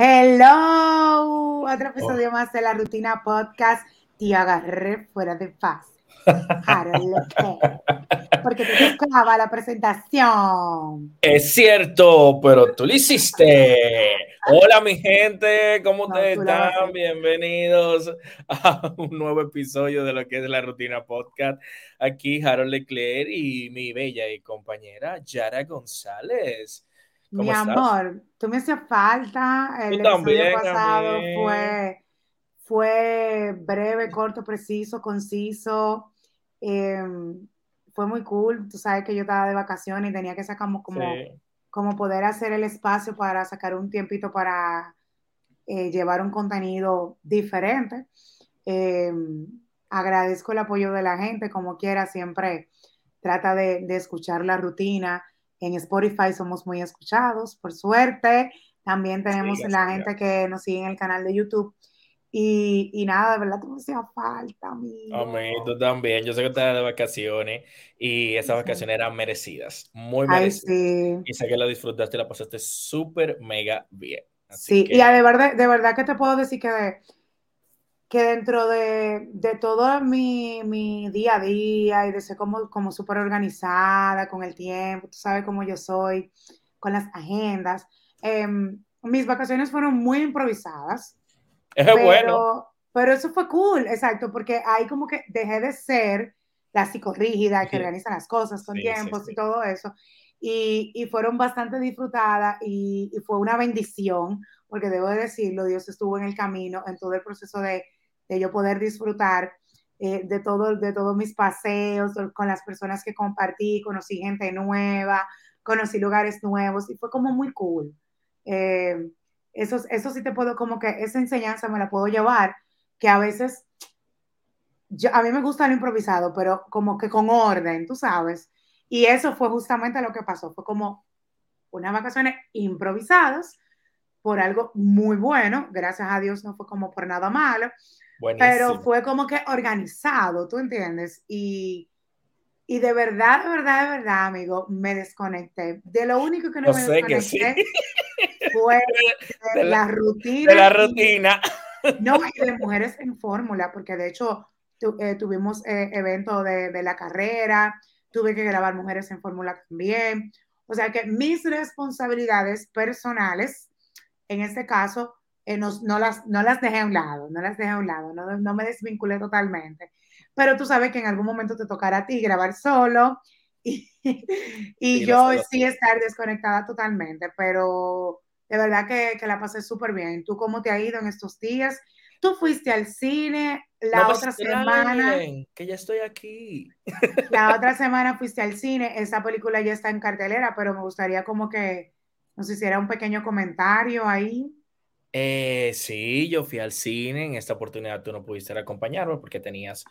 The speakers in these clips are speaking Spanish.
Hello, otro episodio más de la rutina podcast. Te agarré fuera de paz. Porque te tocaba la presentación. Es cierto, pero tú lo hiciste. Hola, mi gente, ¿cómo ustedes están? Bienvenidos a un nuevo episodio de lo que es la rutina podcast. Aquí Harold Leclerc y mi bella y compañera Yara González. Mi amor, tú me hacías falta. El episodio pasado fue, fue breve, corto, preciso, conciso. Em, fue muy cool. Tú sabes que yo estaba de vacaciones y tenía que sacar como, como poder hacer el espacio para sacar un tiempito para eh, llevar un contenido diferente. Em, agradezco el apoyo de la gente, como quiera, siempre trata de, de escuchar la rutina en Spotify somos muy escuchados, por suerte. También tenemos la gente que nos sigue en el canal de YouTube. Y, y nada, de verdad, tú me hacía falta, amigo. Amén, tú también. Yo sé que estás de vacaciones y esas vacaciones eran merecidas, muy merecidas. Y sé que lo disfrutaste y la pasaste súper mega bien. sí, y de verdad, de verdad que te puedo decir que que dentro de, todo mi, día a día y de ser como, como súper organizada con el tiempo, tú sabes cómo yo soy, con las agendas, em, mis vacaciones fueron muy improvisadas. Es bueno. Pero eso fue cool, exacto, porque ahí como que dejé de ser la psicorrígida que organiza las cosas con tiempos y todo eso. Y, fueron bastante disfrutadas y, y, fue una bendición, porque debo de decirlo, Dios estuvo en el camino en todo el proceso de de yo poder disfrutar eh, de, todo, de todos mis paseos con las personas que compartí, conocí gente nueva, conocí lugares nuevos y fue como muy cool. Eh, eso, eso sí te puedo, como que esa enseñanza me la puedo llevar, que a veces, yo, a mí me gusta lo improvisado, pero como que con orden, tú sabes. Y eso fue justamente lo que pasó, fue como unas vacaciones improvisadas por algo muy bueno, gracias a Dios no fue como por nada malo, pero fue como que organizado, ¿tú entiendes? Y, y de verdad, de verdad, de verdad, amigo, me desconecté. De lo único que no me desconecté fue de, la, rutina. De la rutina. no, y de mujeres en fórmula, porque de hecho eh, tuvimos eh, evento de, de la carrera, tuve que grabar mujeres en fórmula también. O sea que mis responsabilidades personales, en este caso, eh, no, las, no las dejé a un lado, no las dejé a un lado, no, no me desvinculé totalmente. Pero tú sabes que en algún momento te tocará a ti grabar solo y, y yo sí estar desconectada totalmente, pero de verdad que, que la pasé súper bien. ¿Tú cómo te ha ido en estos días? Tú fuiste al cine la otra semana. Que ya estoy aquí. La otra semana fuiste al cine. Esa película ya está en cartelera, pero me gustaría como que nos hiciera un pequeño comentario ahí. Eh, sí, yo fui al cine. En esta oportunidad tú no pudiste acompañarme porque tenías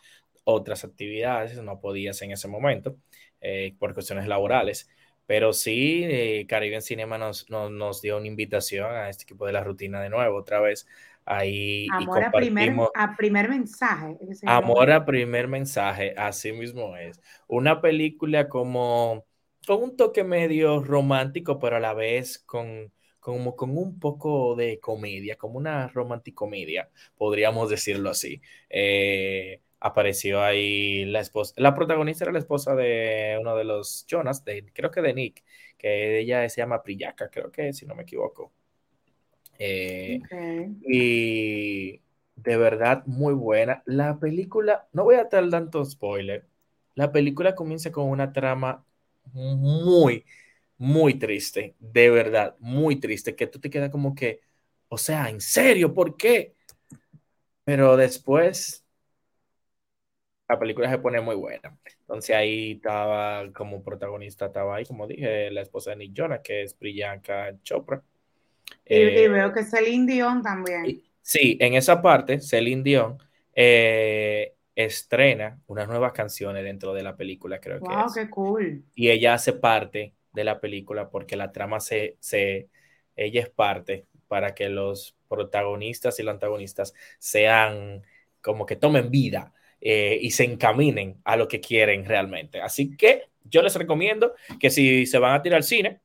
otras actividades, no podías en ese momento eh, por cuestiones laborales. Pero sí, eh, Caribbean Cinema nos, nos, dio una invitación a este equipo de la rutina de nuevo, otra vez. Ahí Amor a, primer, a primer mensaje. Amor a primer mensaje, así mismo es. Una película como con un toque medio romántico, pero a la vez con como con un poco de comedia, como una romanticomedia, podríamos decirlo así. Eh, apareció ahí la esposa, la protagonista era la esposa de uno de los Jonas, de, creo que de Nick, que ella se llama Priyaka, creo que si no me equivoco. Eh, y de verdad muy buena. La película, no voy a dar tanto spoiler, la película comienza con una trama muy, muy triste, de verdad, muy triste, que tú te quedas como que, o sea, ¿en serio? ¿Por qué? Pero después la película se pone muy buena. Entonces ahí estaba como protagonista, estaba ahí, como dije, la esposa de Nick Jonas, que es Priyanka Chopra. Y, eh, veo que Celine Dion también. sí, en esa parte, Celine Dion eh, estrena unas nuevas canciones dentro de la película, creo que es. qué cool! Y ella hace parte de la película porque la trama se, se, ella es parte para que los protagonistas y los antagonistas sean como que tomen vida eh, y se encaminen a lo que quieren realmente. Así que yo les recomiendo que si se van a tirar al cine,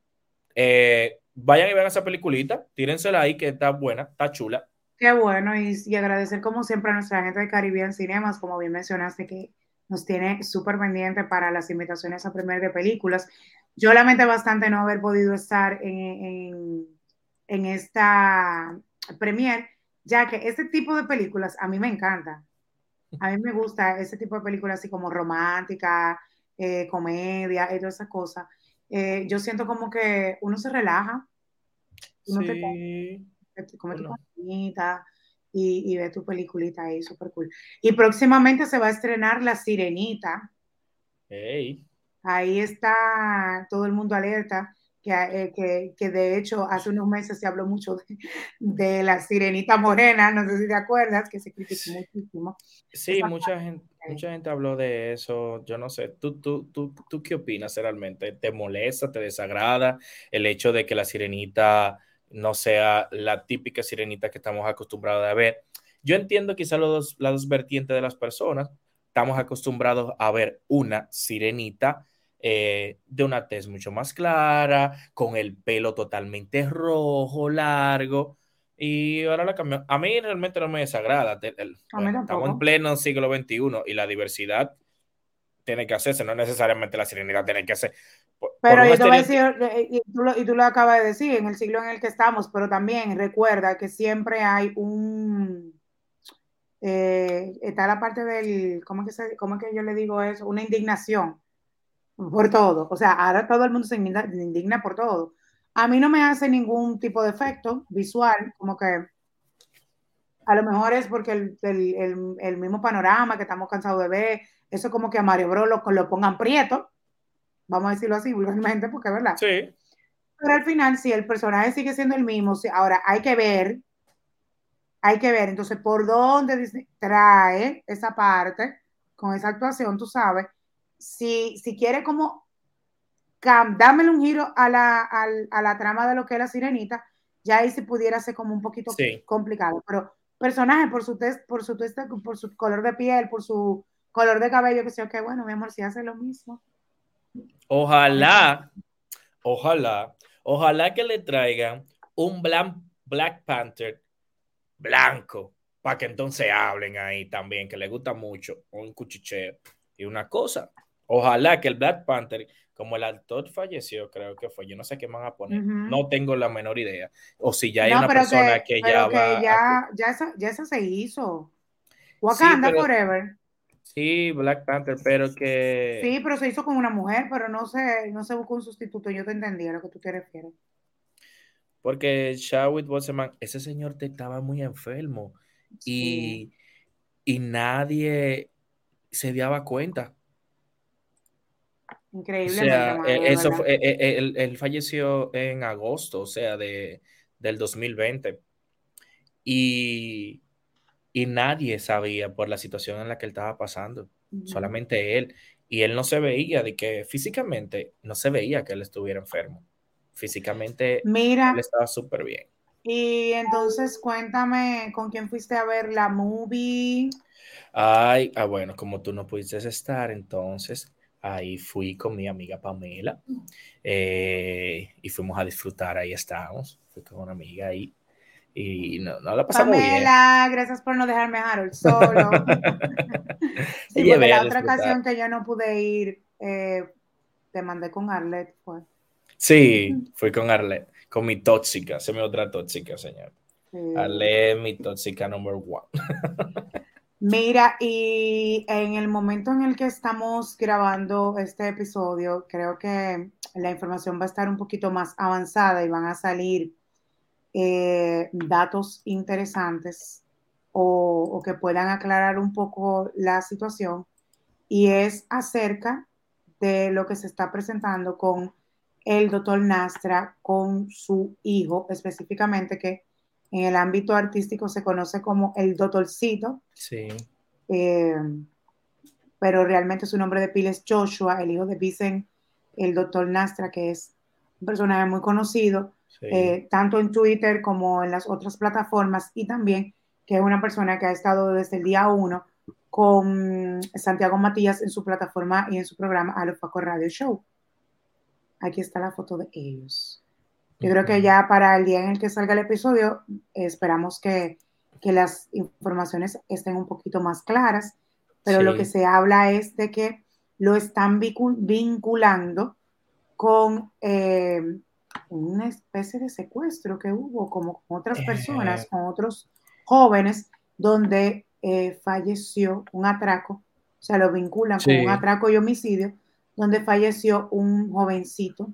eh, vayan y vean esa peliculita, tírensela ahí que está buena, está chula. Qué bueno, y, y agradecer como siempre a nuestra gente de Caribbean Cinemas, como bien mencionaste, que nos tiene súper pendiente para las invitaciones a premier de películas. Yo lamenté bastante no haber podido estar en, en, en esta premier, ya que este tipo de películas a mí me encanta. A mí me gusta ese tipo de películas así como romántica, eh, comedia y todas esas cosas. Eh, yo siento como que uno se relaja, uno sí. te come tu comidita y, y, ve tu peliculita ahí, súper cool. Y próximamente se va a estrenar La Sirenita. Hey. Ahí está todo el mundo alerta. Eh, que, que, de hecho hace unos meses se habló mucho de, la sirenita morena, no sé si te acuerdas, que se criticó muchísimo. Sí, mucha gente, mucha gente habló de eso, yo no sé, ¿tú, tú, tú, ¿tú qué opinas realmente? ¿Te molesta, te desagrada el hecho de que la sirenita no sea la típica sirenita que estamos acostumbrados a ver? Yo entiendo quizá los dos, las dos vertientes de las personas, estamos acostumbrados a ver una sirenita eh, de una tez mucho más clara, con el pelo totalmente rojo, largo. Y ahora la cambió. A mí realmente no me desagrada. estamos en pleno siglo XXI y la diversidad tiene que hacerse, no necesariamente la serenidad tiene que hacer. pero yo te voy a decir, eh, y tú, lo, y tú, lo, acabas de decir, en el siglo en el que estamos, pero también recuerda que siempre hay un. Eh, está la parte del. ¿cómo, que se, ¿Cómo es que yo le digo eso? Una indignación por todo. O sea, ahora todo el mundo se indigna, por todo. A mí no me hace ningún tipo de efecto visual, como que a lo mejor es porque el, el, el, mismo panorama que estamos cansados de ver, eso como que a Mario Bros lo, lo pongan prieto, vamos a decirlo así vulgarmente, porque es verdad. Sí. Pero al final, si el personaje sigue siendo el mismo, si, ahora hay que ver, hay que ver, entonces, por dónde trae esa parte con esa actuación, tú sabes, si, si quiere como dámele un giro a la, a, la, trama de lo que es la sirenita, ya ahí se pudiera ser como un poquito complicado. Pero personaje por su test, por su test, por su color de piel, por su color de cabello, que sea, que bueno, mi amor, si hace lo mismo. Ojalá, ojalá, ojalá que le traigan un Black Panther blanco, para que entonces hablen ahí también, que le gusta mucho, un cuchicheo. Y una cosa, Ojalá que el Black Panther, como el actor falleció, creo que fue, yo no sé qué van a poner, no tengo la menor idea. O si ya hay una persona que, ya va. Ya, ya, esa, ya esa se hizo. Wakanda Forever. Sí, Black Panther, pero que. Sí, pero se hizo con una mujer, pero no se, no se buscó un sustituto. Yo te entendía lo que tú te refieres. Porque Chadwick Boseman, ese señor te estaba muy enfermo y, y nadie se daba cuenta. Increíble. O sea, e, eso fue, e, e, él, falleció en agosto, o sea, de, del 2020. Y, y, nadie sabía por la situación en la que él estaba pasando, solamente él. Y él no se veía de que físicamente no se veía que él estuviera enfermo. Físicamente Mira, él estaba súper bien. Y entonces cuéntame con quién fuiste a ver la movie. Ay, ah, bueno, como tú no pudiste estar, entonces Ahí fui con mi amiga Pamela eh, y fuimos a disfrutar, ahí estábamos, fui con una amiga ahí y no, no la pasamos Pamela, bien. Pamela, gracias por no dejarme a Harold solo. sí, porque la otra ocasión que yo no pude ir, eh, te mandé con Arlette, fue. Sí, fui con Arlette, con mi tóxica, se me otra tóxica, señor. Sí. Arlette, mi tóxica number one. Mira, y en el momento en el que estamos grabando este episodio, creo que la información va a estar un poquito más avanzada y van a salir eh, datos interesantes o, que puedan aclarar un poco la situación. Y es acerca de lo que se está presentando con el doctor Nastra, con su hijo específicamente, que en el ámbito artístico se conoce como el doctorcito. Sí. Eh, pero realmente su nombre de pila es Joshua, el hijo de Vicen, el doctor Nastra, que es un personaje muy conocido, eh, tanto en Twitter como en las otras plataformas, y también que es una persona que ha estado desde el día uno con Santiago Matías en su plataforma y en su programa Alofaco Radio Show. Aquí está la foto de ellos. Yo creo que ya para el día en el que salga el episodio, esperamos que, las informaciones estén un poquito más claras, pero lo que se habla es de que lo están vinculando con eh, una especie de secuestro que hubo como con otras personas, con otros jóvenes, donde eh, falleció un atraco, o sea, lo vinculan con un atraco y homicidio, donde falleció un jovencito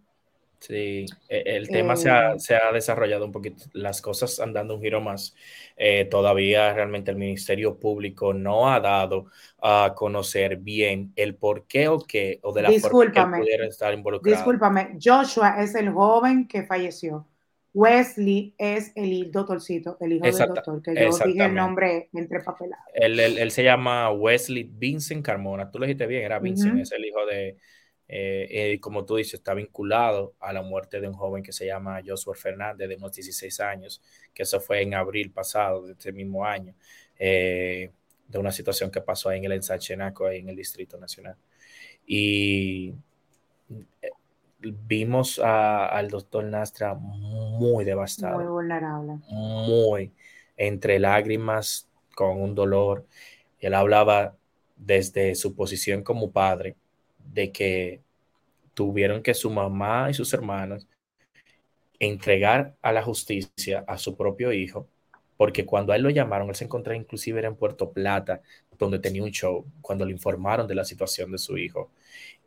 Sí, e, el tema se, ha, eh. se, ha, desarrollado un poquito, las cosas han dado un giro más. Eh, todavía realmente el Ministerio Público no ha dado a conocer bien el por qué o qué, o de la forma que pudiera estar involucrado. Discúlpame, Joshua es el joven que falleció. Wesley es el doctorcito, el hijo del doctor, que yo dije el nombre entre papelados. Él, él, se llama Wesley Vincent Carmona. Tú lo dijiste bien, era Vincent, es el hijo de, eh, eh, como tú dices, está vinculado a la muerte de un joven que se llama Joshua Fernández, de unos 16 años, que eso fue en abril pasado de este mismo año, eh, de una situación que pasó ahí en el Ensachenaco, ahí en el Distrito Nacional. Y vimos al doctor Nastra muy devastado. Muy vulnerable. Muy entre lágrimas, con un dolor. Él hablaba desde su posición como padre, de que tuvieron que su mamá y sus hermanos entregar a la justicia a su propio hijo, porque cuando a él lo llamaron, él se encontraba inclusive en Puerto Plata, donde tenía un show, cuando le informaron de la situación de su hijo.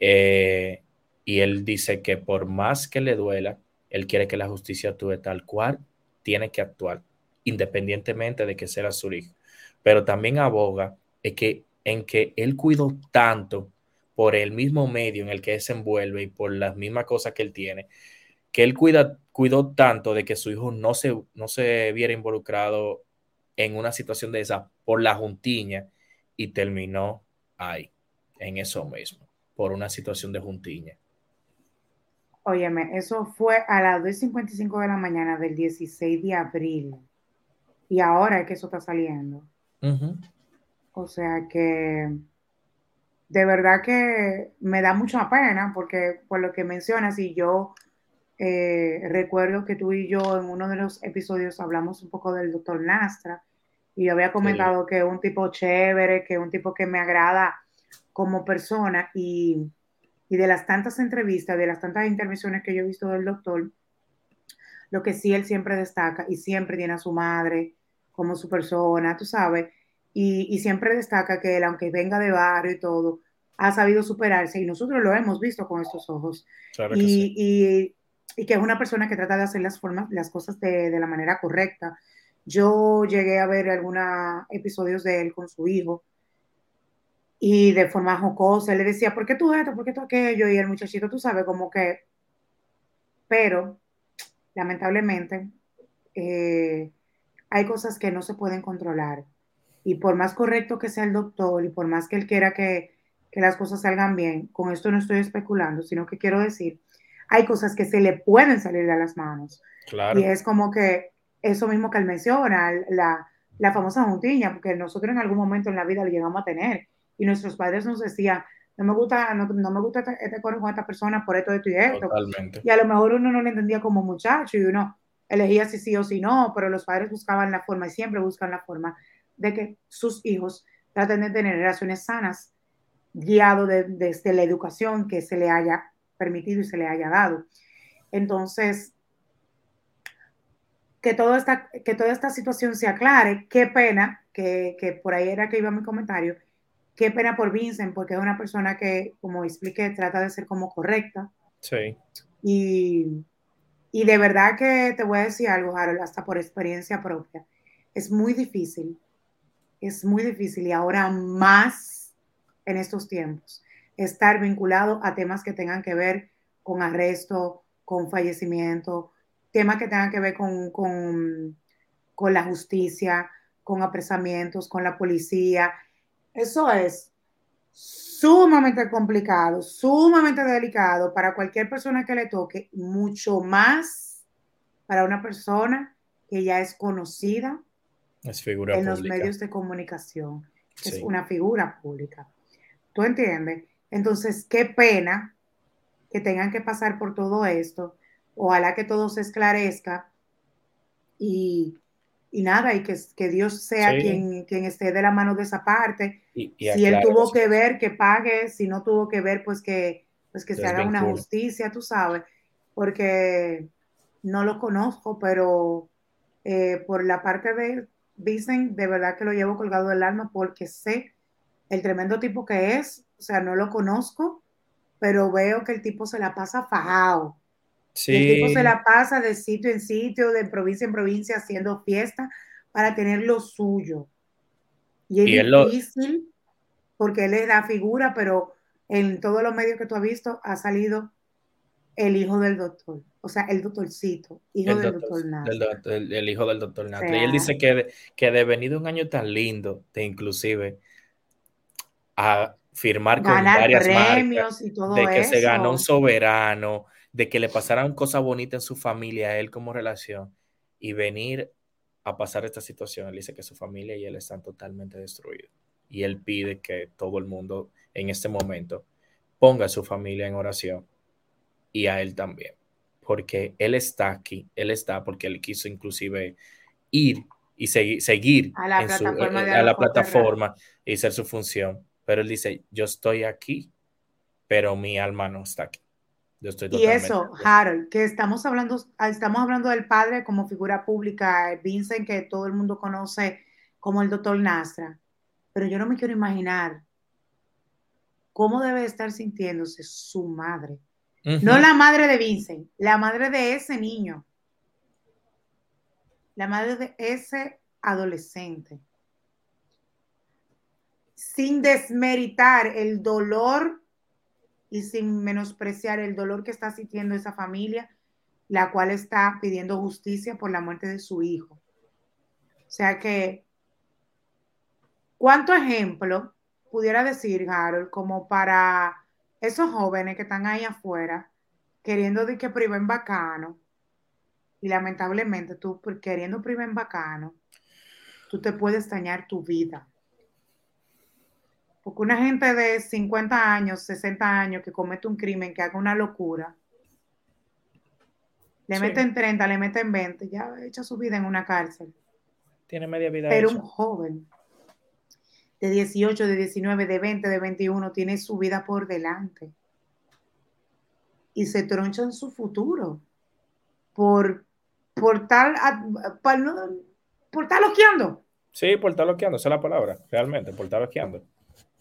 Eh, y él dice que por más que le duela, él quiere que la justicia actúe tal cual tiene que actuar, independientemente de que sea su hijo. Pero también aboga en que, en que él cuidó tanto por el mismo medio en el que se envuelve y por las mismas cosas que él tiene, que él cuida, cuidó tanto de que su hijo no se, no se viera involucrado en una situación de esa por la juntiña y terminó ahí, en eso mismo, por una situación de juntiña. Óyeme, eso fue a las 2.55 de la mañana del 16 de abril. Y ahora es que eso está saliendo. O sea que de verdad que me da mucha pena porque por lo que mencionas y yo eh, recuerdo que tú y yo en uno de los episodios hablamos un poco del doctor Nastra y yo había comentado que es un tipo chévere, que es un tipo que me agrada como persona y, y de las tantas entrevistas, de las tantas intervenciones que yo he visto del doctor, lo que sí él siempre destaca y siempre tiene a su madre como su persona, tú sabes, y, siempre destaca que él, aunque venga de barrio y todo, ha sabido superarse y nosotros lo hemos visto con estos ojos. y, que es una persona que trata de hacer las, formas, las cosas de, la manera correcta. Yo llegué a ver algunos episodios de él con su hijo y de forma jocosa, le decía, ¿por qué tú esto? ¿Por qué tú aquello? Y el muchachito, tú sabes, como que... Pero, lamentablemente, eh, hay cosas que no se pueden controlar y por más correcto que sea el doctor y por más que él quiera que, las cosas salgan bien, con esto no estoy especulando, sino que quiero decir, hay cosas que se le pueden salir de las manos. Claro. Y es como que eso mismo que él menciona, la, la famosa juntiña, porque nosotros en algún momento en la vida lo llegamos a tener y nuestros padres nos decían, no me gusta, no, me gusta este, este con esta persona por esto, esto y esto. Totalmente. Y a lo mejor uno no lo entendía como muchacho y uno elegía si sí o si no, pero los padres buscaban la forma y siempre buscan la forma de que sus hijos traten de tener relaciones sanas, guiado desde la educación que se le haya permitido y se le haya dado. Entonces, que, todo esta, que toda esta situación se aclare, qué pena, que, que por ahí era que iba mi comentario, qué pena por Vincent, porque es una persona que, como expliqué, trata de ser como correcta. Sí. Y, y de verdad que te voy a decir algo, Harold, hasta por experiencia propia. Es muy difícil es muy difícil y ahora más en estos tiempos estar vinculado a temas que tengan que ver con arresto, con fallecimiento, temas que tengan que ver con, con, con la justicia, con apresamientos, con la policía. Eso es sumamente complicado, sumamente delicado para cualquier persona que le toque, mucho más para una persona que ya es conocida, en los medios de comunicación. Es una figura pública. ¿Tú entiendes? Entonces, qué pena que tengan que pasar por todo esto, ojalá que todo se esclarezca y, nada, y que, que Dios sea quien, quien esté de la mano de esa parte. si él tuvo que ver, que pague, si no tuvo que ver, pues que, pues que se haga una justicia, tú sabes, porque no lo conozco, pero eh, por la parte de dicen, de verdad que lo llevo colgado del alma porque sé el tremendo tipo que es, o sea, no lo conozco, pero veo que el tipo se la pasa fajado. El tipo se la pasa de sitio en sitio, de provincia en provincia, haciendo fiesta para tener lo suyo. Y es difícil porque él es la figura, pero en todos los medios que tú has visto ha salido el hijo del doctor, o sea, el doctorcito, hijo del doctor, Nastra. el, hijo del doctor Nastra. y él dice que, que de venido un año tan lindo, de inclusive a firmar con varias premios y todo de que se ganó un soberano, de que le pasaran cosas bonitas en su familia, a él como relación, y venir a pasar esta situación. Él dice que su familia y él están totalmente destruidos. Y él pide que todo el mundo en este momento ponga a su familia en oración y a él también, porque él está aquí, él está porque él quiso inclusive ir y seguir, a la plataforma, eh, a la plataforma y hacer su función, pero él dice, yo estoy aquí, pero mi alma no está aquí. Yo estoy y eso, Harold, que estamos hablando, estamos hablando del padre como figura pública, Vincent, que todo el mundo conoce como el doctor Nastra, pero yo no me quiero imaginar cómo debe estar sintiéndose su madre no la madre de Vincent, la madre de ese niño. La madre de ese adolescente. Sin desmeritar el dolor y sin menospreciar el dolor que está sintiendo esa familia, la cual está pidiendo justicia por la muerte de su hijo. O sea que, ¿cuánto ejemplo pudiera decir, Harold, como para esos jóvenes que están ahí afuera queriendo de que priven bacano y lamentablemente tú queriendo priven bacano, tú te puedes dañar tu vida. Porque una gente de 50 años, 60 años que comete un crimen, que haga una locura, le meten 30, le meten 20, ya echa su vida en una cárcel. Tiene media vida. Pero un joven de 18, de 19, de 20, de 21, tiene su vida por delante. Y se troncha en su futuro por, por tal, por estar loqueando. Sí, por estar loqueando, esa es la palabra, realmente, por estar loqueando.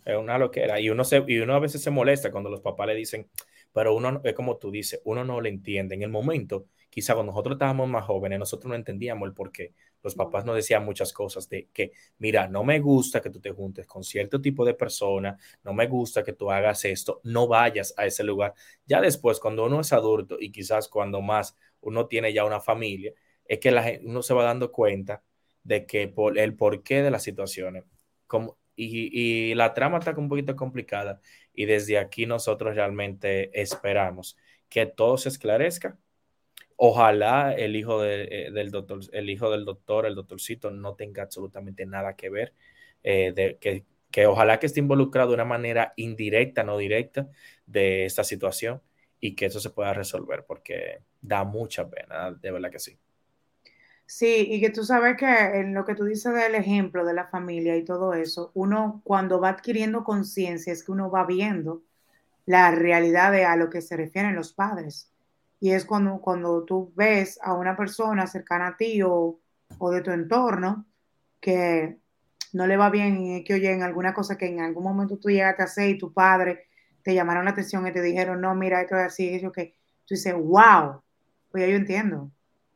Es una loquera. Y uno, se, y uno a veces se molesta cuando los papás le dicen, pero uno, es como tú dices, uno no le entiende. En el momento, quizá cuando nosotros estábamos más jóvenes, nosotros no entendíamos el por qué los papás nos decían muchas cosas de que, mira, no me gusta que tú te juntes con cierto tipo de persona, no me gusta que tú hagas esto, no vayas a ese lugar. Ya después, cuando uno es adulto y quizás cuando más uno tiene ya una familia, es que la, uno se va dando cuenta de que por el porqué de las situaciones. Como, y, y la trama está un poquito complicada y desde aquí nosotros realmente esperamos que todo se esclarezca Ojalá el hijo eh, del doctor, el hijo del doctor, el doctorcito, no tenga absolutamente nada que ver, eh, de, que, que, ojalá que esté involucrado de una manera indirecta, no directa, de esta situación y que eso se pueda resolver, porque da mucha pena, de verdad que sí. Sí, y que tú sabes que en lo que tú dices del ejemplo de la familia y todo eso, uno cuando va adquiriendo conciencia es que uno va viendo la realidad de a lo que se refieren los padres. Y es cuando, cuando tú ves a una persona cercana a ti o, de tu entorno que no le va bien que oye en alguna cosa que en algún momento tú llegaste a hacer y tu padre te llamaron la atención y te dijeron, no, mira, esto es así, eso que tú dices, wow, pues ya yo entiendo,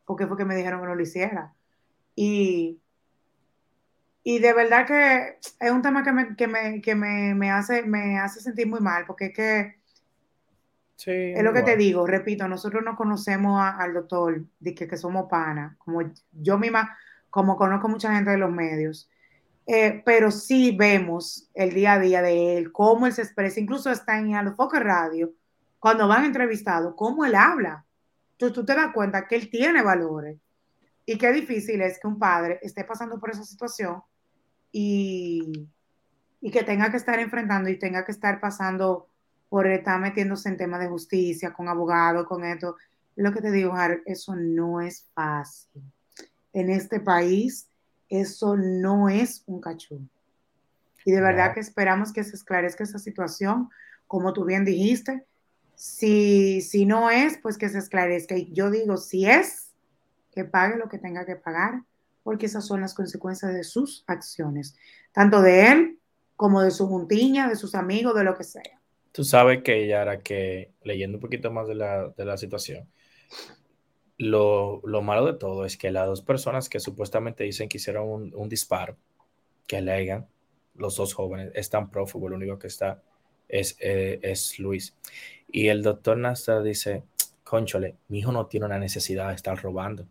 porque fue que me dijeron que no lo hiciera. Y, y de verdad que es un tema que me, que me, que me, me hace, me hace sentir muy mal, porque es que es lo que te digo, repito, nosotros no conocemos al doctor, de que, somos pana, como yo misma, como conozco mucha gente de los medios, eh, pero sí vemos el día a día de él, cómo él se expresa, incluso está en los focos radio, cuando van entrevistados, cómo él habla. Tú, tú te das cuenta que él tiene valores y qué difícil es que un padre esté pasando por esa situación y, y que tenga que estar enfrentando y tenga que estar pasando por estar metiéndose en temas de justicia, con abogados, con esto, Lo que te digo, Harold, eso no es fácil. En este país, eso no es un cachú. Y de verdad que esperamos que se esclarezca esa situación, como tú bien dijiste. Si, si no es, pues que se esclarezca. Y yo digo, si es, que pague lo que tenga que pagar, porque esas son las consecuencias de sus acciones, tanto de él como de su juntiña, de sus amigos, de lo que sea. Tú sabes que, Yara, que leyendo un poquito más de la, de la situación, lo, lo, malo de todo es que las dos personas que supuestamente dicen que hicieron un, un disparo, que alegan, los dos jóvenes, están prófugos, lo único que está es, eh, es Luis. Y el doctor Nasser dice, conchole, mi hijo no tiene una necesidad de estar robando.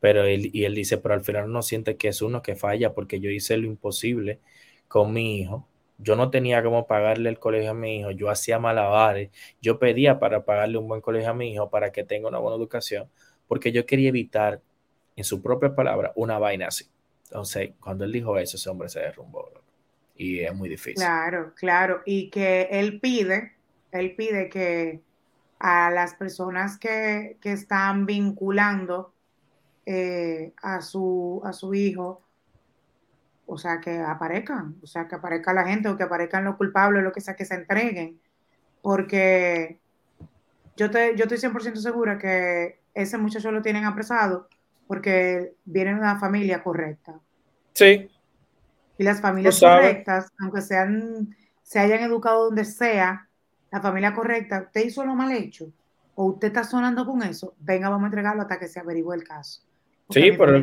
Pero él, y él dice, pero al final no siente que es uno que falla porque yo hice lo imposible con mi hijo. Yo no tenía cómo pagarle el colegio a mi hijo, yo hacía malabares, yo pedía para pagarle un buen colegio a mi hijo para que tenga una buena educación, porque yo quería evitar, en su propia palabra, una vaina así. Entonces, cuando él dijo eso, ese hombre se derrumbó. Y es muy difícil. Claro, claro. Y que él pide, él pide que a las personas que, que están vinculando eh, a, su, a su hijo, o sea, que aparezcan, o sea, que aparezca la gente o que aparezcan los culpables, lo que sea, que se entreguen, porque yo, te, yo estoy 100% segura que ese muchacho lo tienen apresado porque viene de una familia correcta. Sí. Y las familias correctas, aunque sean, se hayan educado donde sea, la familia correcta, usted hizo lo mal hecho, o usted está sonando con eso, venga, vamos a entregarlo hasta que se averigüe el caso. Sí, pero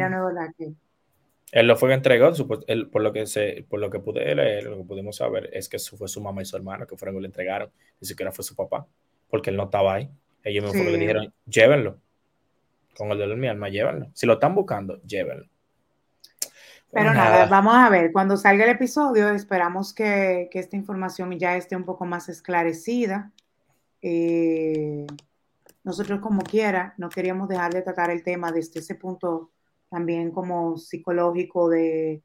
él lo fue entregado, por lo que se, por lo que pude leer, lo que pudimos saber, es que fue su mamá y su hermano que fueron que lo entregaron, ni siquiera fue su papá, porque él no estaba ahí. Ellos me fueron que dijeron, llévenlo. Con el dolor de mi alma, llévenlo. Si lo están buscando, llévenlo. Pero nada. vamos a ver, cuando salga el episodio, esperamos que, esta información ya esté un poco más esclarecida. Eh, nosotros como quiera, no queríamos dejar de tratar el tema desde ese punto también como psicológico de,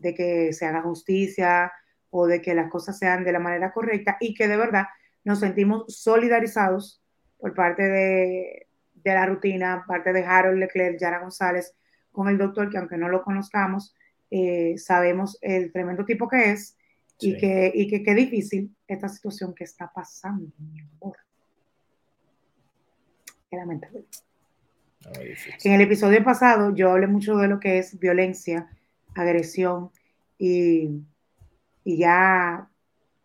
que se haga justicia o de que las cosas sean de la manera correcta y que de verdad nos sentimos solidarizados por parte de, la rutina, parte de Harold Leclerc, Yara González, con el doctor, que aunque no lo conozcamos, eh, sabemos el tremendo tipo que es y que, y que qué difícil esta situación que está pasando, mi amor lamentable. En el episodio pasado yo hablé mucho de lo que es violencia, agresión y, ya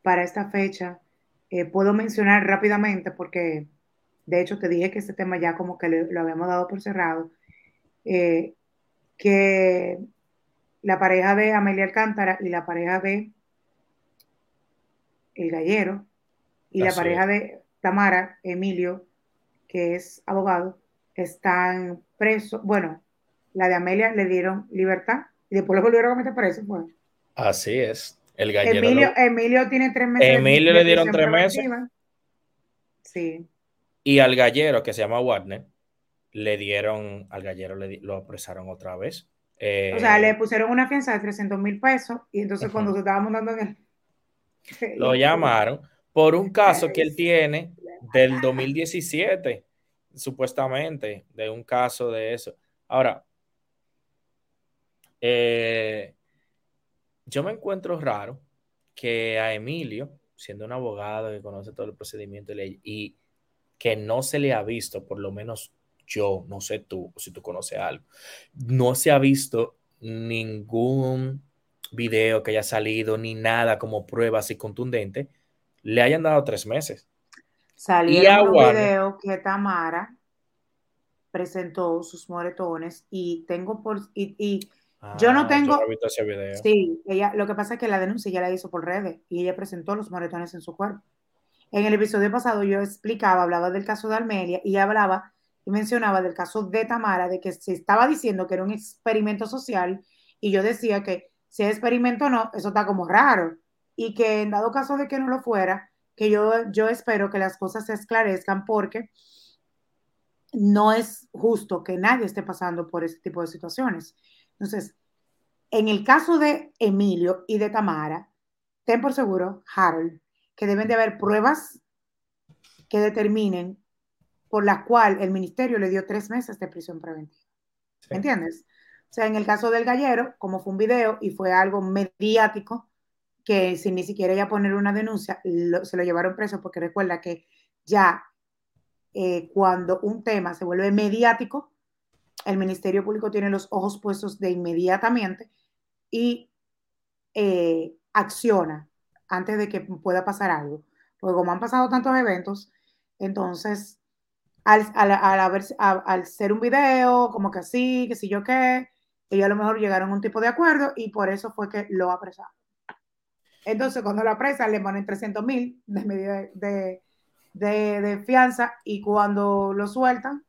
para esta fecha eh, puedo mencionar rápidamente porque de hecho te dije que este tema ya como que lo habíamos dado por cerrado, eh, que la pareja de Amelia Alcántara y la pareja de El Gallero y la pareja de Tamara, Emilio, que es abogado, están presos. Bueno, la de Amelia le dieron libertad y después lo volvieron a meter preso. Pues. Así es. El gallero Emilio, Emilio tiene tres meses. Emilio le dieron tres meses. Sí. Y al gallero, que se llama Warner, le dieron, al gallero le, lo apresaron otra vez. o sea, le eh, pusieron una fianza de 300 mil pesos y entonces cuando se estaba montando en el... Lo llamaron por un caso que él tiene del 2017, supuestamente, de un caso de eso. Ahora, eh, yo me encuentro raro que a Emilio, siendo un abogado que conoce todo el procedimiento de ley y que no se le ha visto, por lo menos yo, no sé tú, si tú conoces algo, no se ha visto ningún video que haya salido ni nada como prueba así contundente, le hayan dado tres meses. Salió un video que Tamara presentó sus moretones y tengo por y, yo no ah, tengo sí ella lo que pasa es que la denuncia ya la hizo por redes y ella presentó los moretones en su cuerpo. En el episodio pasado yo explicaba hablaba del caso de Almelia y hablaba y mencionaba del caso de Tamara de que se estaba diciendo que era un experimento social y yo decía que si es experimento o no eso está como raro y que en dado caso de que no lo fuera que yo, yo espero que las cosas se esclarezcan porque no es justo que nadie esté pasando por este tipo de situaciones. Entonces, en el caso de Emilio y de Tamara, ten por seguro, Harold, que deben de haber pruebas que determinen por la cual el ministerio le dio tres meses de prisión preventiva. ¿Me entiendes? O sea, en el caso del gallero, como fue un video y fue algo mediático, que sin ni siquiera ella poner una denuncia, se lo llevaron preso porque recuerda que ya eh, cuando un tema se vuelve mediático, el Ministerio Público tiene los ojos puestos de inmediatamente y eh, acciona antes de que pueda pasar algo. Porque como han pasado tantos eventos, entonces al, al, ser un video, como que sí, que sí yo qué, ellos a lo mejor llegaron a un tipo de acuerdo y por eso fue que lo apresaron. Entonces, cuando lo apresan, le ponen 300 mil de medida de, de, fianza y cuando lo sueltan,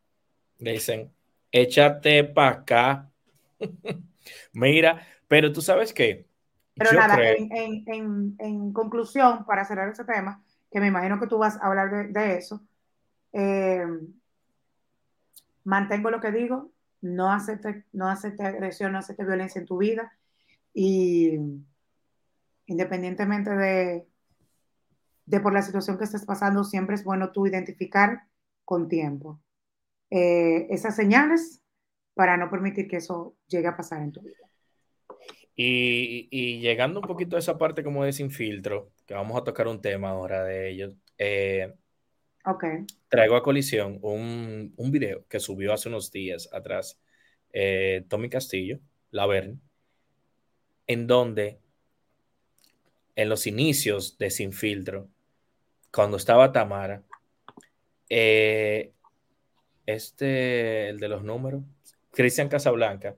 le dicen, échate para acá. Mira, pero tú sabes qué. Pero nada, en, conclusión, para cerrar ese tema, que me imagino que tú vas a hablar de, eso, eh, mantengo lo que digo, no acepte, no acepte agresión, no acepte violencia en tu vida y independientemente de, de por la situación que estés pasando, siempre es bueno tú identificar con tiempo eh, esas señales para no permitir que eso llegue a pasar en tu vida. Y, llegando un poquito a esa parte como de sin filtro, que vamos a tocar un tema ahora de ellos. Eh, Traigo a colisión un, un, video que subió hace unos días atrás eh, Tommy Castillo, La Verne, en donde en los inicios de Sin Filtro, cuando estaba Tamara, eh, este, el de los números, Cristian Casablanca,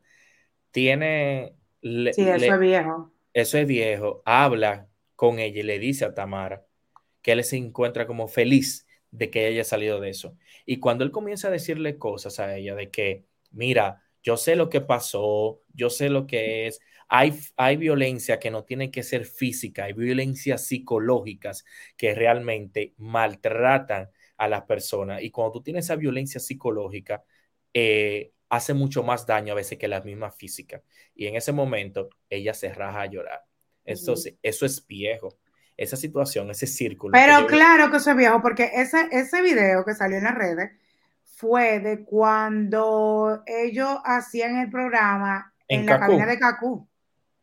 tiene... sí, eso es viejo. Eso es viejo. Habla con ella y le dice a Tamara que él se encuentra como feliz de que ella haya salido de eso. Y cuando él comienza a decirle cosas a ella de que, mira, yo sé lo que pasó, yo sé lo que es, hay, hay violencia que no tiene que ser física, hay violencias psicológicas que realmente maltratan a las personas. Y cuando tú tienes esa violencia psicológica, eh, hace mucho más daño a veces que la misma física. Y en ese momento ella se raja a llorar. Eso, eso es viejo. Esa situación, ese círculo. Pero claro que eso es viejo, porque ese, ese video que salió en las redes fue de cuando ellos hacían el programa en, la cabina de Cacú.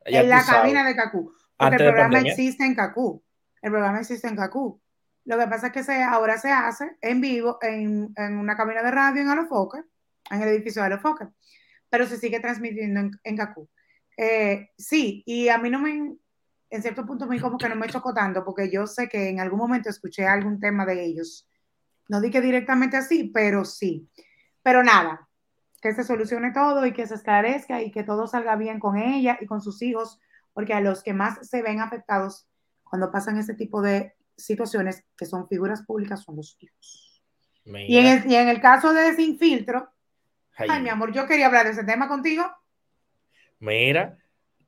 En la cabina de Cacú. Porque el programa existe en Cacú. El programa existe en Cacú. Lo que pasa es que se, ahora se hace en vivo en, una cabina de radio en Alofoque, en el edificio de Alofoque, pero se sigue transmitiendo en, en eh, sí, y a mí no me, en cierto punto, me como que no me chocó tanto, porque yo sé que en algún momento escuché algún tema de ellos. No dije directamente así, pero sí. Pero nada, que se solucione todo y que se esclarezca y que todo salga bien con ella y con sus hijos, porque a los que más se ven afectados cuando pasan ese tipo de situaciones que son figuras públicas son los hijos. Y en, el, caso de Sin Filtro, ay. mi amor, yo quería hablar de ese tema contigo. Mira,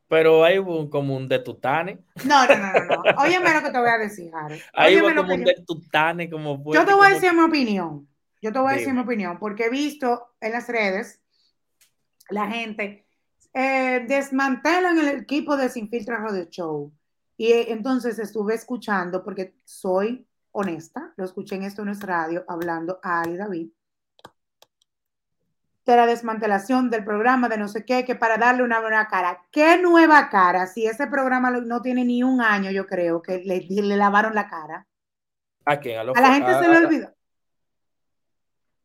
pero hay un, como un de tutane. No, no, no, no. no. Óyeme lo que te voy a decir, Harry. Hay como un de tutane, como Yo te voy a decir mi opinión. Yo te voy a decir mi opinión, porque he visto en las redes la gente eh, desmantelan el equipo de Sin Filtro Radio Show y entonces estuve escuchando, porque soy honesta, lo escuché en esto en nuestra radio, hablando a Ali David, de la desmantelación del programa, de no sé qué, que para darle una nueva cara. ¿Qué nueva cara? Si ese programa no tiene ni un año, yo creo, que le, le lavaron la cara. ¿A quién? A, la gente se le olvidó.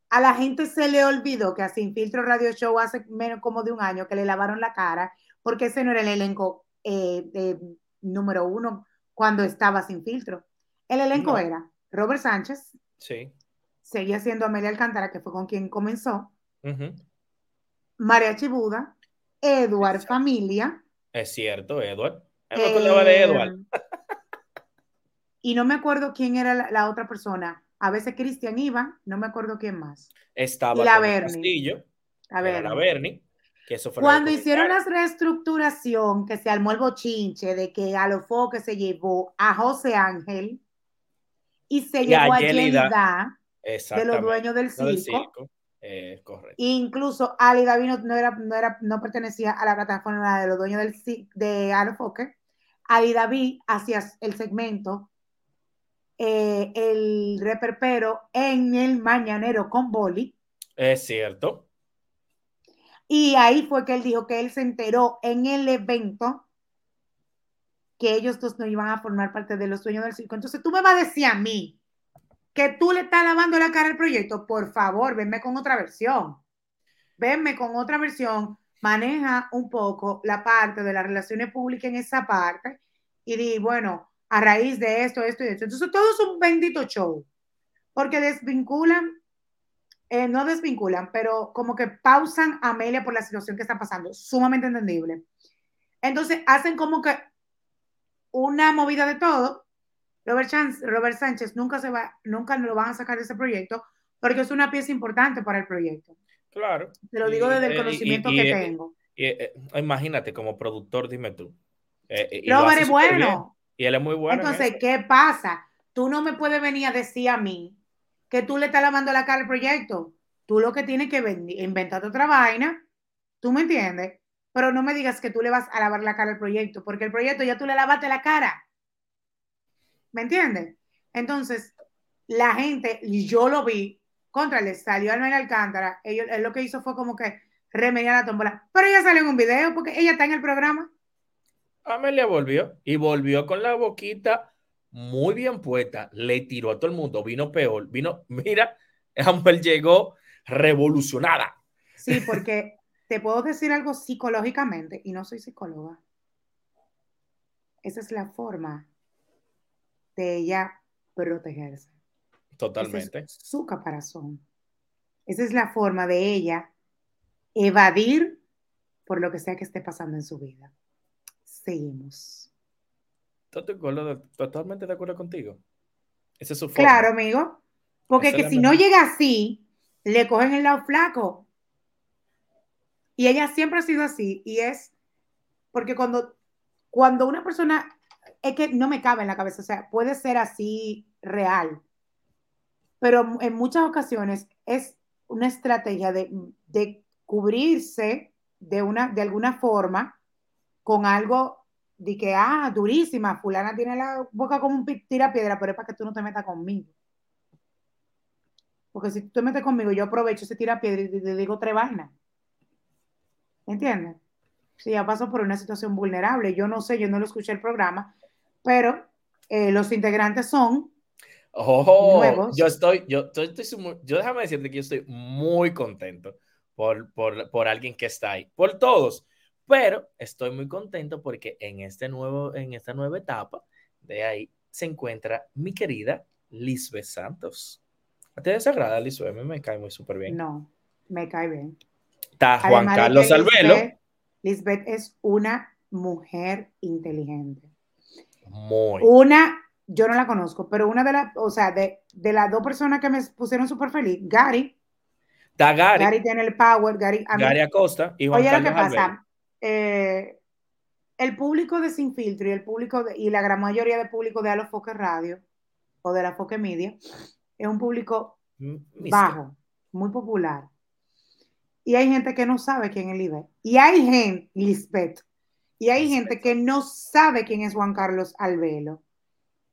A la gente se le olvidó que a Sin Filtro Radio Show hace menos como de un año que le lavaron la cara, porque ese no era el elenco eh, número uno cuando estaba sin filtro. El elenco era Robert Sánchez. Sí. Seguía siendo Amelia Alcántara, que fue con quien comenzó. María Chibuda. Eduard Familia. Es cierto, Eduard. de Eduard. Eh, y no me acuerdo quién era la, otra persona. A veces Cristian iba, no me acuerdo quién más. Estaba la Castillo. La Berni. Cuando hicieron la reestructuración, que se armó el bochinche de que que se llevó a José Ángel y se llevó a Yelida de los dueños del circo. Incluso Ali David no, era, no, era, no pertenecía a la plataforma de los dueños del de Alofoque. Ali David hacía el segmento eh, el reperpero en el mañanero con Boli. Es cierto. Y ahí fue que él dijo que él se enteró en el evento que ellos dos no iban a formar parte de los sueños del circo. Entonces tú me vas a decir a mí que tú le estás lavando la cara al proyecto. Por favor, venme con otra versión. Venme con otra versión. Maneja un poco la parte de las relaciones públicas en esa parte y di, bueno, a raíz de esto, esto y esto. Entonces todo es un bendito show. Porque desvinculan eh, no desvinculan, pero como que pausan a Amelia por la situación que está pasando, sumamente entendible. Entonces hacen como que una movida de todo. Robert, Robert Sánchez nunca se va, nunca lo van a sacar de ese proyecto porque es una pieza importante para el proyecto. Claro. Te lo digo desde el conocimiento que tengo. Eh, imagínate, como productor, dime tú. Eh, Robert es bueno. Y él es muy bueno. Entonces, ¿qué pasa? Tú no me puedes venir a decir a mí que tú le estás lavando la cara al proyecto. Tú lo que tienes que inventar otra vaina, ¿tú me entiendes? Pero no me digas que tú le vas a lavar la cara al proyecto, porque el proyecto ya tú le lavaste la cara. ¿Me entiendes? Entonces, la gente, y yo lo vi, contra le salió a Noel Alcántara, él, él lo que hizo fue como que remediar la tómbola. Pero ella salió en un video porque ella está en el programa. Amelia volvió y volvió con la boquita muy bien puesta, le tiró a todo el mundo, vino peor, vino, mira, Amber llegó revolucionada. Sí, porque te puedo decir algo psicológicamente, y no soy psicóloga. Esa es la forma de ella protegerse. Totalmente. es su caparazón. Esa es la forma de ella evadir por lo que sea que esté pasando en su vida. Seguimos totalmente de acuerdo contigo. Ese es su forma. Claro, amigo. Porque que si no llega así, le cogen el lado flaco. Y ella siempre ha sido así. Y es porque cuando, cuando una persona, es que no me cabe en la cabeza, o sea, puede ser así real. Pero en muchas ocasiones es una estrategia de, de cubrirse de, una, de alguna forma con algo de que, ah, durísima, fulana tiene la boca como un tira piedra, pero es para que tú no te metas conmigo. Porque si tú te metes conmigo, yo aprovecho ese tira piedra y te digo tres vainas. ¿Entiendes? Si ya pasó por una situación vulnerable, yo no sé, yo no lo escuché el programa, pero eh, los integrantes son oh, nuevos. Yo estoy, yo, estoy, yo déjame decirte que yo estoy muy contento por, por, por alguien que está ahí, por todos pero estoy muy contento porque en, este nuevo, en esta nueva etapa, de ahí se encuentra mi querida Lisbeth Santos. ¿Te desagrada, Lisbeth? A mí me cae muy súper bien. No, me cae bien. Está Juan Carlos Albelo. Lisbeth, es una mujer inteligente. Muy. Una, yo no la conozco, pero una de las, o sea, de, de las dos personas que me pusieron súper feliz, Gary. Está Gary. Gary tiene el power, Gary. Gary Acosta y Juan Oye, lo que pasa, eh, el público de Sin Filtro y el público y la gran mayoría del público de Alofoque Radio o de la Foque Media es un público mm, bajo, muy popular. Y hay gente que no sabe quién es Lisbeth. Y hay gente, Lisbeth, y hay gente que no sabe quién es Juan Carlos Albelo.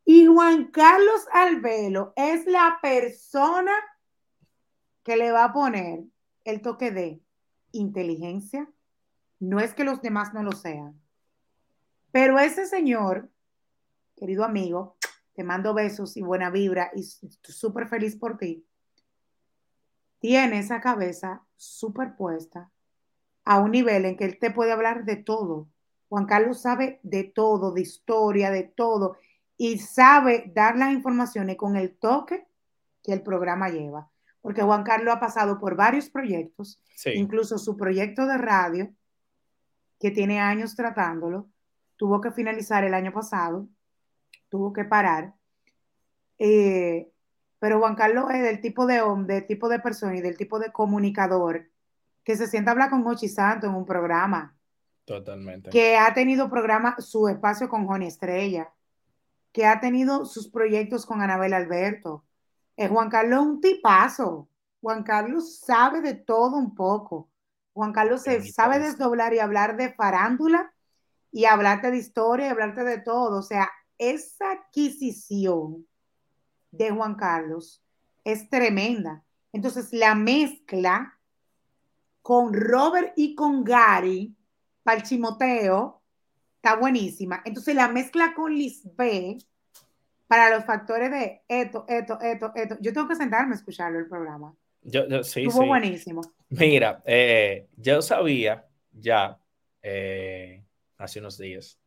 Y Juan Carlos Albelo es la persona que le va a poner el toque de inteligencia, no es que los demás no lo sean. Pero ese señor, querido amigo, te mando besos y buena vibra y súper feliz por ti, tiene esa cabeza superpuesta a un nivel en que él te puede hablar de todo. Juan Carlos sabe de todo, de historia, de todo, y sabe dar las informaciones con el toque que el programa lleva. Porque Juan Carlos ha pasado por varios proyectos, incluso su proyecto de radio, que tiene años tratándolo, tuvo que finalizar el año pasado, tuvo que parar. Eh, pero Juan Carlos es del tipo de hombre, del tipo de persona y del tipo de comunicador que se sienta a hablar con Hochi Santo en un programa. Totalmente. Que ha tenido programa, su espacio con Joni Estrella, que ha tenido sus proyectos con Anabel Alberto. Es Juan Carlos un tipazo. Juan Carlos sabe de todo un poco. Juan Carlos se sabe desdoblar y hablar de farándula y hablarte de historia y hablarte de todo. O sea, esa adquisición de Juan Carlos es tremenda. Entonces, la mezcla con Robert y con Gary para el chimoteo está buenísima. Entonces, la mezcla con Lisbeth para los factores de esto, esto, esto, esto. Yo tengo que sentarme a escucharlo el programa. Yo, yo sí, Estuvo buenísimo. Mira, eh, yo sabía ya eh, hace unos días,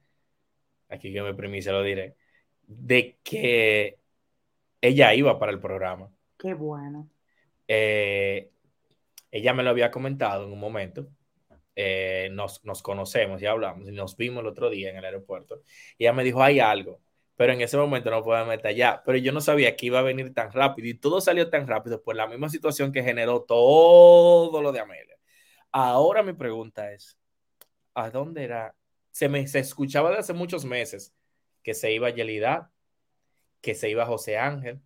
aquí que me primicia lo diré, de que ella iba para el programa. Qué bueno. Eh, ella me lo había comentado en un momento. nos, nos, conocemos, ya hablamos y nos vimos el otro día en el aeropuerto. Y ella me dijo, hay algo pero en ese momento no puedo meter ya. Pero yo no sabía que iba a venir tan rápido y todo salió tan rápido por la misma situación que generó todo lo de Amelia. Ahora mi pregunta es, ¿a dónde era? Se me se escuchaba de hace muchos meses que se iba Yelida, que se iba José Ángel,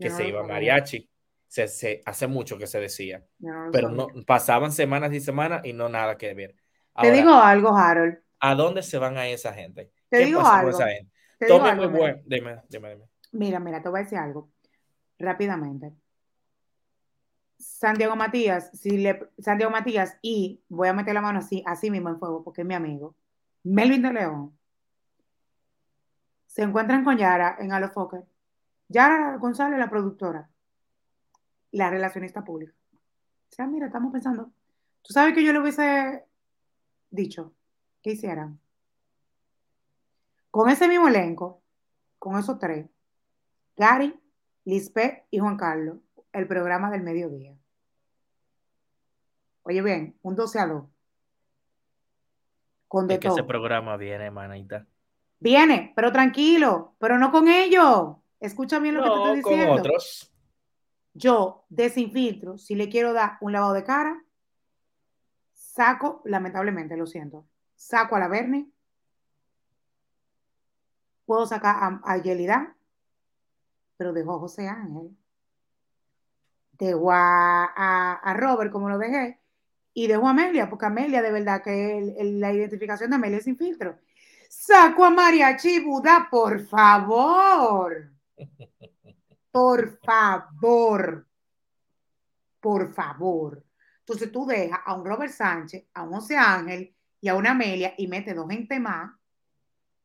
que se iba Mariachi. Se, hace mucho que se decía, pero no pasaban semanas y semanas y no nada que ver. Te digo algo, Harold. ¿A dónde se van a esa gente? Te digo algo. Tome muy bueno. Dime, dime, dime. Mira, mira, te voy a decir algo rápidamente. Santiago Matías, si le, Santiago Matías y voy a meter la mano así, así mismo en fuego, porque es mi amigo, Melvin de León, se encuentran con Yara en Alofoque. Yara González, la productora, la relacionista pública. O sea, mira, estamos pensando, tú sabes que yo le hubiese dicho que hicieran con ese mismo elenco, con esos tres, Gary, Lisbeth y Juan Carlos, el programa del mediodía. Oye bien, un 12 a 2. Con de que ese programa viene, manita. Viene, pero tranquilo, pero no con ellos. Escucha bien lo que te estoy diciendo. Con otros. Yo, desinfiltro, si le quiero dar un lavado de cara, saco, lamentablemente, lo siento, saco a la Verne, Puedo sacar a, a Yelida, pero dejo a José Ángel. Dejo a, Robert como lo dejé y dejo a Amelia, porque Amelia de verdad que la identificación de Amelia es sin filtro. Saco a Mariachi Buda, por favor. Por favor. Por favor. Entonces tú dejas a un Robert Sánchez, a un José Ángel y a una Amelia y metes dos gente más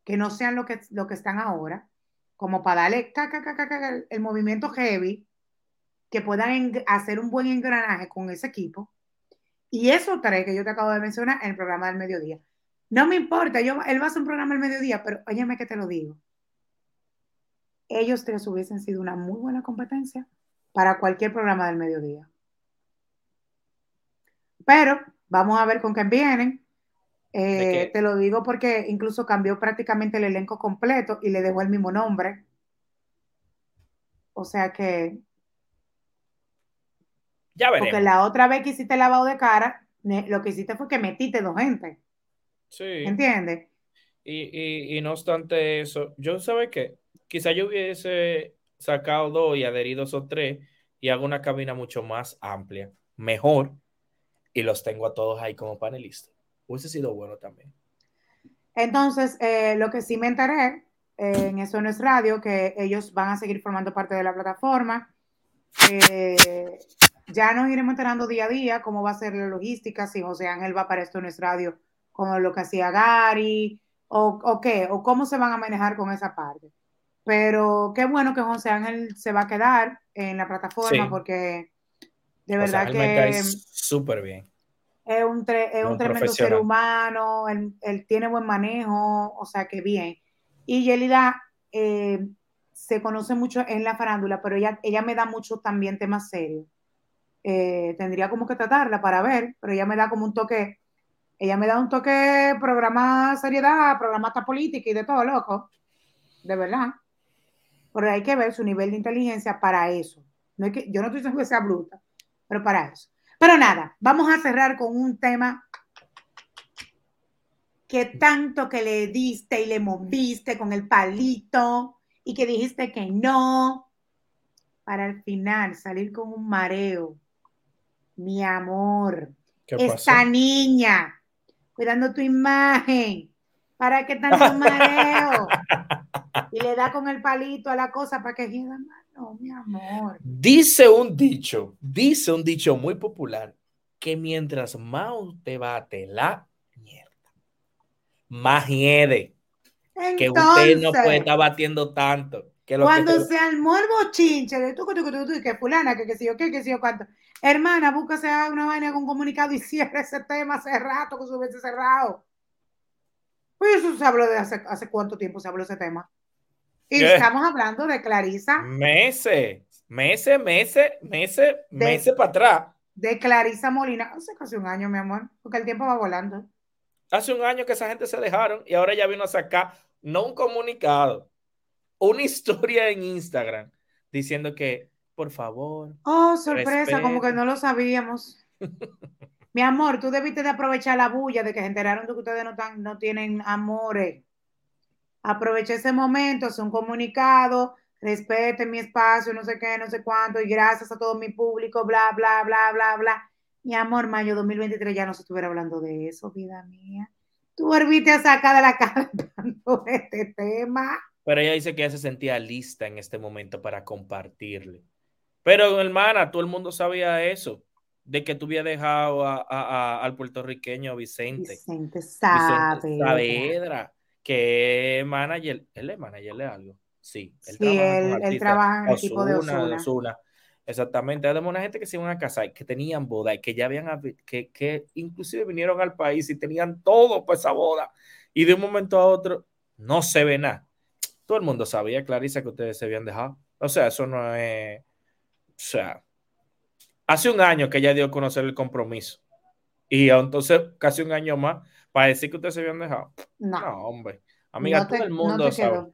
que no sean lo que, lo que están ahora, como para darle el movimiento heavy, que puedan hacer un buen engranaje con ese equipo. Y eso tres que yo te acabo de mencionar en el programa del mediodía. No me importa, yo, él va a hacer un programa del mediodía, pero óyeme que te lo digo. Ellos tres hubiesen sido una muy buena competencia para cualquier programa del mediodía. Pero vamos a ver con quién vienen. Eh, te lo digo porque incluso cambió prácticamente el elenco completo y le dejó el mismo nombre. O sea que. Ya veremos. Porque la otra vez que hiciste lavado de cara, lo que hiciste fue que metiste dos gente. Sí. ¿Entiendes? Y, no obstante eso, yo sabe que quizá yo hubiese sacado dos y adherido esos tres y hago una cabina mucho más amplia, mejor, y los tengo a todos ahí como panelistas hubiese sido bueno también. Entonces, eh, lo que sí me enteré eh, en Eso No es Radio, que ellos van a seguir formando parte de la plataforma. Eh, ya nos iremos enterando día a día cómo va a ser la logística, si José Ángel va para Esto No es Radio, como lo que hacía Gary, o, o qué, o cómo se van a manejar con esa parte. Pero qué bueno que José Ángel se va a quedar en la plataforma porque de verdad que... Súper bien es un, es un tremendo ser humano, él, tiene buen manejo, o sea que bien. Y Yelida eh, se conoce mucho en la farándula, pero ella, ella me da mucho también temas serios. Eh, tendría como que tratarla para ver, pero ella me da como un toque, ella me da un toque programa seriedad, programa hasta política y de todo, loco, de verdad. Pero hay que ver su nivel de inteligencia para eso. No es que, yo no estoy diciendo que sea bruta, pero para eso. Pero nada, vamos a cerrar con un tema que tanto que le diste y le moviste con el palito y que dijiste que no, para al final salir con un mareo. Mi amor, esta niña, cuidando tu imagen, ¿Para qué tanto mareo? y le da con el palito a la cosa para que gira No, mi amor. Dice un dicho, dice un dicho muy popular, que mientras más te bate la mierda, más hiede. que usted no puede estar batiendo tanto. Que cuando se armó el bochinche de tú, tú, tú, tú, que fulana, que que si yo qué, que si yo cuánto. Hermana, búscase una vaina con comunicado y cierre ese tema hace rato que se hubiese cerrado. Pues eso se habló de hace, hace cuánto tiempo se habló ese tema. Y estamos hablando de Clarisa. Meses, meses, meses, meses, meses para atrás. De Clarisa Molina. Hace casi un año, mi amor, porque el tiempo va volando. Hace un año que esa gente se dejaron y ahora ya vino a sacar, no un comunicado, una historia en Instagram diciendo que, por favor. Oh, sorpresa, como que no lo sabíamos. Mi amor, tú debiste de aprovechar la bulla de que se enteraron de que ustedes no, tienen amores. Aproveché ese momento, hace un comunicado, respete mi espacio, no sé qué, no sé cuánto, y gracias a todo mi público, bla, bla, bla, bla, bla. Mi amor, mayo 2023 ya no se estuviera hablando de eso, vida mía. Tú volviste a sacar de la cara este tema. Pero ella dice que ella se sentía lista en este momento para compartirle. Pero, hermana, todo el mundo sabía eso, de que tú habías dejado al puertorriqueño Vicente. Vicente Saavedra. que es manager, él es manager de algo. Sí, él, trabaja, él, trabaja, en el equipo de Osuna. Exactamente, además una gente que se iban a casar, que tenían boda y que ya habían, que, que inclusive vinieron al país y tenían todo para esa boda. Y de un momento a otro no se ve nada. Todo el mundo sabía, Clarisa, que ustedes se habían dejado. O sea, eso no es. O sea, hace un año que ella dio a conocer el compromiso. Y entonces, casi un año más, para decir que ustedes se habían dejado. No, hombre. Amiga, todo el mundo no sabe.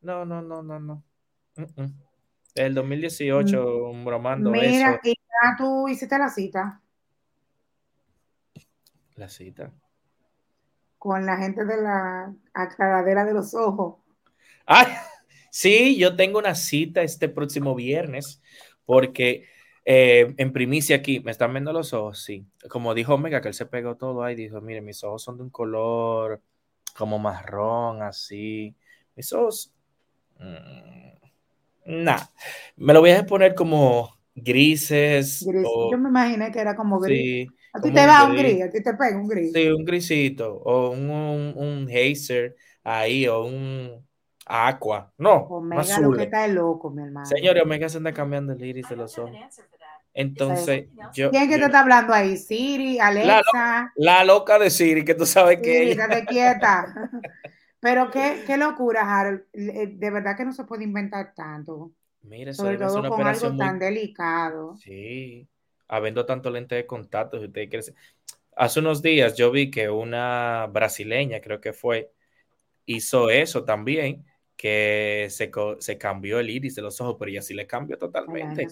No, no, no, no, no. El 2018, mm. bromando Mira, y ya tú hiciste la cita. La cita. Con la gente de la aclaradera de los ojos. Ah, sí, yo tengo una cita este próximo viernes porque eh, en primicia aquí, me están viendo los ojos, sí. Como dijo Omega, que él se pegó todo ahí, dijo, mire, mis ojos son de un color como marrón, así. Mis ojos... Mmm, Nada, me lo voy a poner como grises. Yo me imaginé que era como gris. a ti te va un gris, a ti te pega un gris. Sí, un grisito, o un, un, un hazer ahí, o un Aqua. No, Omega lo que está loco, mi hermano. Señores, Omega se anda cambiando el iris de los ojos. Entonces, yo. ¿Quién que te está hablando ahí? Siri, Alexa. La, loca de Siri, que tú sabes que. Ella... quieta. Pero qué, qué locura, Harold. Eh, de verdad que no se puede inventar tanto. Mira, Sobre todo con algo tan delicado. Sí, habiendo tanto lente de contacto, si usted quiere... Hace unos días yo vi que una brasileña, creo que fue, hizo eso también que se, se, cambió el iris de los ojos, pero ya sí le cambió totalmente.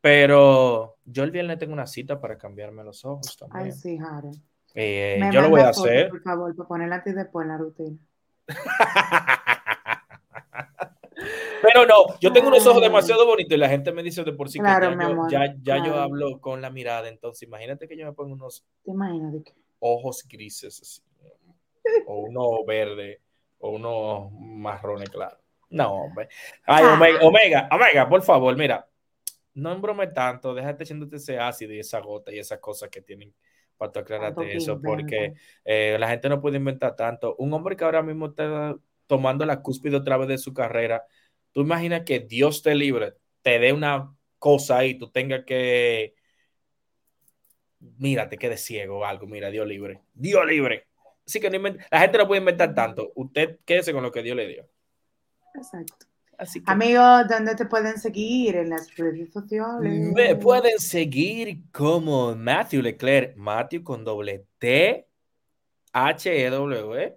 pero yo el viernes tengo una cita para cambiarme los ojos también. Ay, sí, Jare. Eh, yo lo voy a hacer. Por favor, para ponerla antes después en la rutina. pero no, yo tengo unos ojos demasiado bonitos y la gente me dice de por sí que ya, ya, yo hablo con la mirada. Entonces, imagínate que yo me pongo unos ojos grises así, o uno verde o uno marrones, claro. No, hombre. Ay, ah. Omega, Omega, por favor, mira, no embrome tanto, déjate echándote ese ácido y esa gota y esas cosas que tienen para tú aclararte eso, porque eh, la gente no puede inventar tanto. Un hombre que ahora mismo está tomando la cúspide otra vez de su carrera, tú imaginas que Dios te libre, te dé una cosa y tú tengas que, mira, te quedes ciego o algo, mira, Dios libre, Dios libre. Así que la gente no puede inventar tanto. Usted quédese con lo que Dios le dio. Exacto. Así Amigos, ¿dónde te pueden seguir? En las redes sociales. Me pueden seguir como Matthew Leclerc, Matthew con doble T, H, E, W,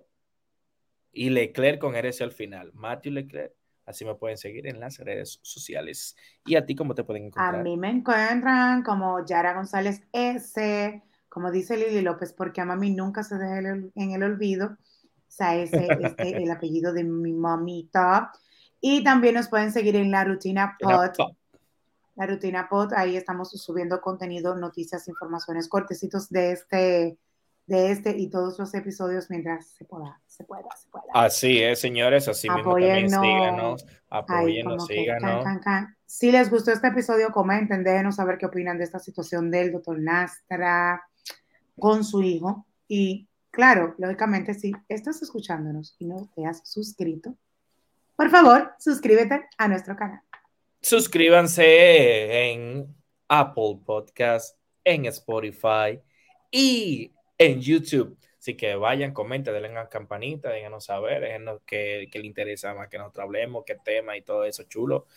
y Leclerc con R al final. Matthew Leclerc. Así me pueden seguir en las redes sociales. ¿Y a ti cómo te pueden encontrar? A mí me encuentran como Yara González S como dice Lili López, porque a mami nunca se deja en el olvido. O sea, ese es este, el apellido de mi mamita. Y también nos pueden seguir en la rutina pod. La rutina pod, ahí estamos subiendo contenido, noticias, informaciones, cortecitos de este de este y todos los episodios mientras se pueda, se pueda, se pueda. Así es, señores, así mismo también síganos, apóyennos, síganos. Si les gustó este episodio, comenten, déjenos saber qué opinan de esta situación del doctor Nastra con su hijo. Y claro, lógicamente, si estás escuchándonos y no te has suscrito, por favor, suscríbete a nuestro canal. Suscríbanse en Apple Podcast, en Spotify y en YouTube. Así que vayan, comenten, denle a la campanita, déjenos saber, déjenos qué, qué le interesa más que nosotros hablemos, qué tema y todo eso chulo.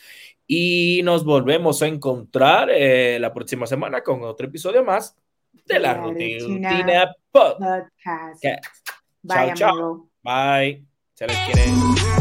Y nos volvemos a encontrar eh, la próxima semana con otro episodio más de la, rutina, podcast. Chao, chao. Bye. Se les quiere.